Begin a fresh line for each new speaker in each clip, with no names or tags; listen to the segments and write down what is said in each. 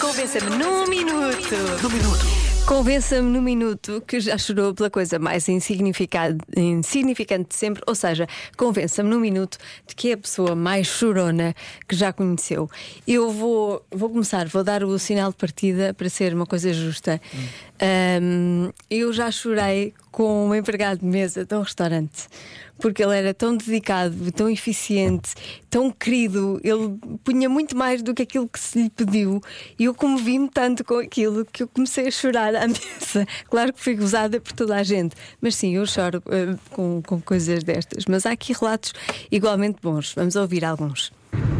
Convença-me num minuto. Num minuto. Convença-me num minuto que já chorou pela coisa mais insignificante, de sempre, ou seja, convença-me num minuto de que é a pessoa mais chorona que já conheceu. Eu vou, vou começar, vou dar o sinal de partida para ser uma coisa justa. Um, eu já chorei com um empregado de mesa de um restaurante porque ele era tão dedicado, tão eficiente, tão querido, ele punha muito mais do que aquilo que se lhe pediu e eu comovi-me tanto com aquilo que eu comecei a chorar à mesa. Claro que fui gozada por toda a gente, mas sim, eu choro uh, com, com coisas destas. Mas há aqui relatos igualmente bons, vamos ouvir alguns.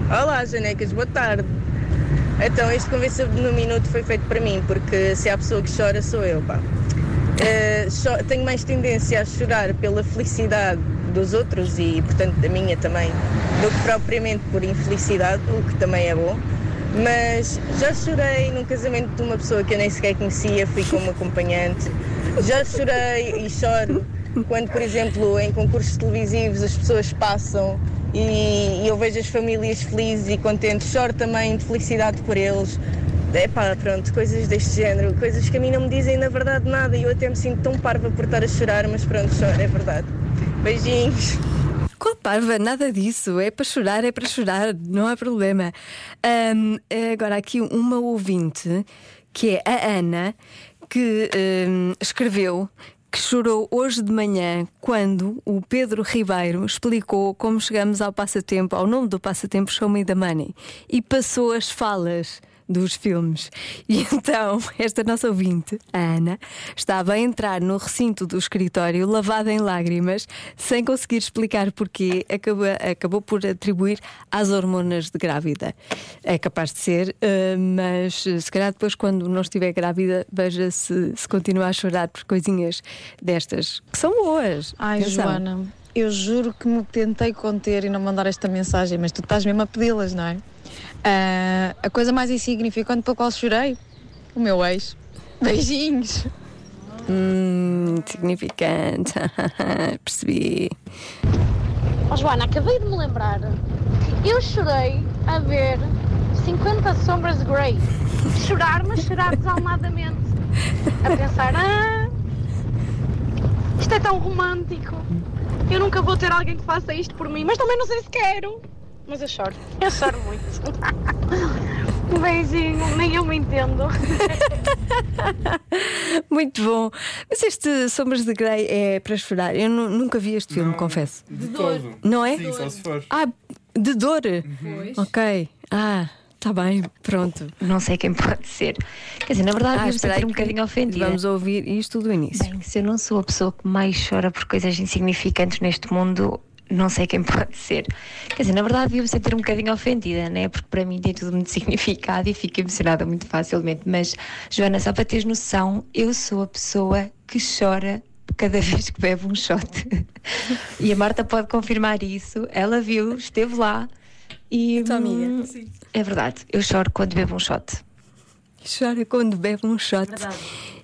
Olá, Janecas, boa tarde. Então, este convença no minuto foi feito para mim, porque se há pessoa que chora, sou eu, pá. Uh, tenho mais tendência a chorar pela felicidade dos outros e, portanto, da minha também, do que propriamente por infelicidade, o que também é bom. Mas já chorei num casamento de uma pessoa que eu nem sequer conhecia, fui como acompanhante. Já chorei e choro quando, por exemplo, em concursos televisivos as pessoas passam e eu vejo as famílias felizes e contentes, choro também de felicidade por eles. É pá, pronto, coisas deste género, coisas que a mim não me dizem na verdade nada e eu até me sinto tão parva por estar a chorar, mas pronto, choro, é verdade. Beijinhos.
Qual parva? Nada disso. É para chorar, é para chorar, não há problema. Um, agora, aqui uma ouvinte, que é a Ana, que um, escreveu que chorou hoje de manhã quando o Pedro Ribeiro explicou como chegamos ao passatempo, ao nome do passatempo Show Me the Money e passou as falas dos filmes. E então, esta nossa ouvinte, a Ana, estava a entrar no recinto do escritório lavada em lágrimas, sem conseguir explicar porquê, acabou, acabou por atribuir às hormonas de grávida. É capaz de ser, uh, mas se calhar depois, quando não estiver grávida, veja se, se continua a chorar por coisinhas destas, que são boas.
Ai, Atenção. Joana, eu juro que me tentei conter e não mandar esta mensagem, mas tu estás mesmo a pedi-las, não é? Uh, a coisa mais insignificante pela qual chorei, o meu ex. Beijinhos.
Hum, significante. Percebi.
Oh, Joana, acabei de me lembrar. Eu chorei a ver 50 Sombras de Grey. Chorar, mas chorar desalmadamente. A pensar, ah, isto é tão romântico. Eu nunca vou ter alguém que faça isto por mim, mas também não sei se quero. Mas eu choro. Eu choro muito. Um beijinho, nem eu me entendo.
Muito bom. Mas este Sombras de Grey é para chorar. Eu nunca vi este filme,
não,
confesso.
De dor.
Não é?
Sim, só se for.
Ah, de dor? Uhum. Ok. Ah. Está bem, pronto.
Não sei quem pode ser. Quer dizer, na verdade, ah, devo um bocadinho ofendida.
Vamos ouvir isto do início.
Bem, se eu não sou a pessoa que mais chora por coisas insignificantes neste mundo, não sei quem pode ser. Quer dizer, na verdade, devo sentir um bocadinho ofendida, né? Porque para mim tem tudo muito significado e fico emocionada muito facilmente. Mas, Joana, só para teres noção, eu sou a pessoa que chora cada vez que bebe um shot. e a Marta pode confirmar isso. Ela viu, esteve lá. E
hum,
é verdade, eu choro quando bebo um shot.
Chora quando bebe um shot. Verdade.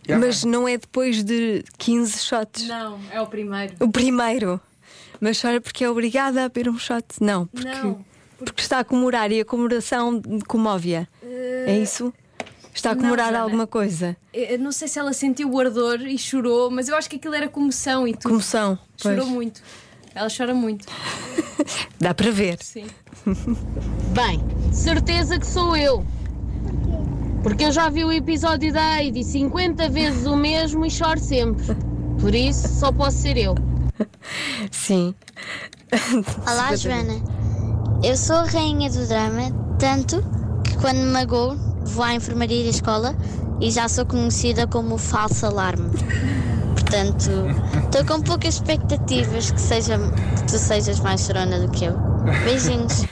Mas não é depois de 15 shots.
Não, é o primeiro.
O primeiro. Mas chora porque é obrigada a beber um shot? Não, porque, não, porque... porque está a comemorar e a comemoração comove-a. Uh... É isso? Está a comemorar não, alguma coisa?
Eu não sei se ela sentiu o ardor e chorou, mas eu acho que aquilo era comoção e tudo.
Comoção.
Chorou
pois.
muito. Ela chora muito.
Dá para ver.
Sim.
Bem, certeza que sou eu. Porque eu já vi o episódio da Heidi 50 vezes o mesmo e choro sempre. Por isso, só posso ser eu.
Sim.
Olá, Joana. Eu sou a rainha do drama, tanto que quando me magoo vou à enfermaria da escola e já sou conhecida como falso alarme. Portanto, estou com poucas expectativas que, seja, que tu sejas mais chorona do que eu. Beijinhos.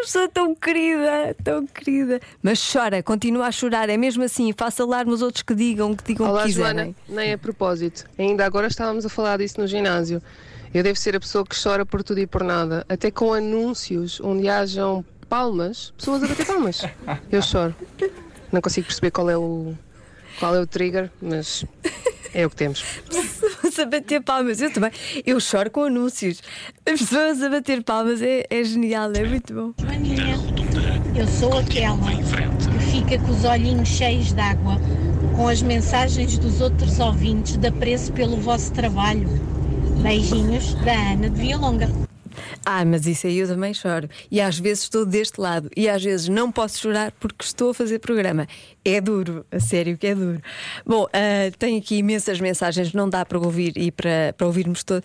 Que pessoa tão querida, tão querida. Mas chora, continua a chorar, é mesmo assim, faça alarme os outros que digam, que digam
Olá,
que
quiserem. Joana, nem a propósito. Ainda agora estávamos a falar disso no ginásio. Eu devo ser a pessoa que chora por tudo e por nada. Até com anúncios onde hajam palmas, pessoas a bater palmas. Eu choro. Não consigo perceber qual é o, qual é o trigger, mas é o que temos.
A bater palmas, eu também. Eu choro com anúncios. As pessoas a bater palmas é, é genial, é muito bom.
Eu sou aquela que fica com os olhinhos cheios de água com as mensagens dos outros ouvintes de apreço pelo vosso trabalho. Beijinhos da Ana de Vilonga.
Ah, mas isso aí eu também choro. E às vezes estou deste lado. E às vezes não posso chorar porque estou a fazer programa. É duro, a sério que é duro. Bom, uh, aqui imensas mensagens, não dá para ouvir e para, para ouvirmos todo.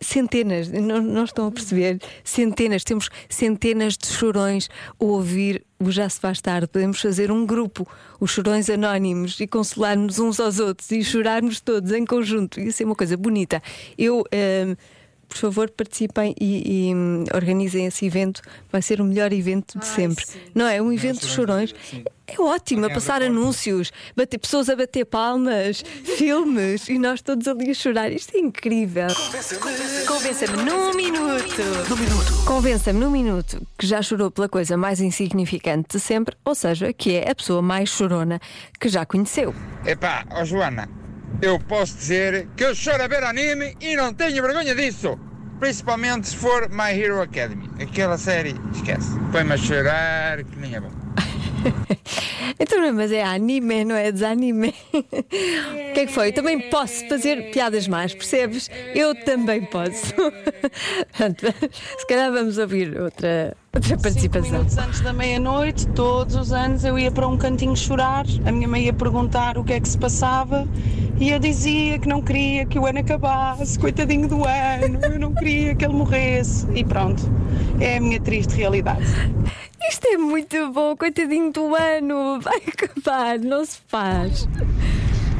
Centenas, não, não estão a perceber? Centenas, temos centenas de chorões a ouvir o Já Se Faz Tarde. Podemos fazer um grupo, os chorões anónimos, e consolar-nos uns aos outros e chorarmos todos em conjunto. Isso é uma coisa bonita. Eu. Uh, por favor, participem e, e hum, organizem esse evento. Vai ser o melhor evento de Ai, sempre. Sim. Não é? Um evento de chorões. É ótimo, a passar anúncios, bater, pessoas a bater palmas, filmes e nós todos ali a chorar. Isto é incrível. Convença-me num minuto. Num minuto. Convença-me num minuto que já chorou pela coisa mais insignificante de sempre, ou seja, que é a pessoa mais chorona que já conheceu.
Epá, ó Joana, eu posso dizer que eu choro a ver anime e não tenho vergonha disso. Principalmente se for My Hero Academy. Aquela série, esquece. Põe-me a chorar que nem é bom.
então, mas é anime, não é desanime. o que é que foi? Eu também posso fazer piadas más, percebes? Eu também posso. se calhar vamos ouvir outra, outra participação. Cinco
minutos antes da meia-noite, todos os anos eu ia para um cantinho chorar. A minha mãe ia perguntar o que é que se passava e eu dizia que não queria que o ano acabasse, coitadinho do ano, eu não queria que ele morresse. E pronto, é a minha triste realidade.
Isto é muito bom, coitadinho do ano, vai acabar, não se faz.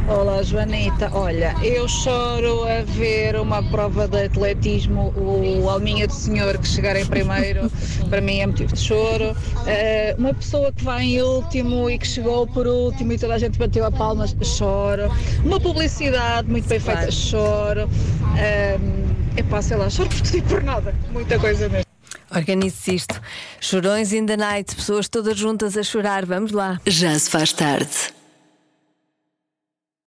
Olá, Joanita. Olha, eu choro a ver uma prova de atletismo, o Alminha do Senhor que chegar em primeiro, para mim é motivo de choro. Uh, uma pessoa que vai em último e que chegou por último e toda a gente bateu a palmas, choro. Uma publicidade muito bem feita, choro. Uh, epá, sei lá, choro por tudo e por nada. Muita coisa mesmo.
Organize-se isto. Chorões in the night, pessoas todas juntas a chorar. Vamos lá.
Já se faz tarde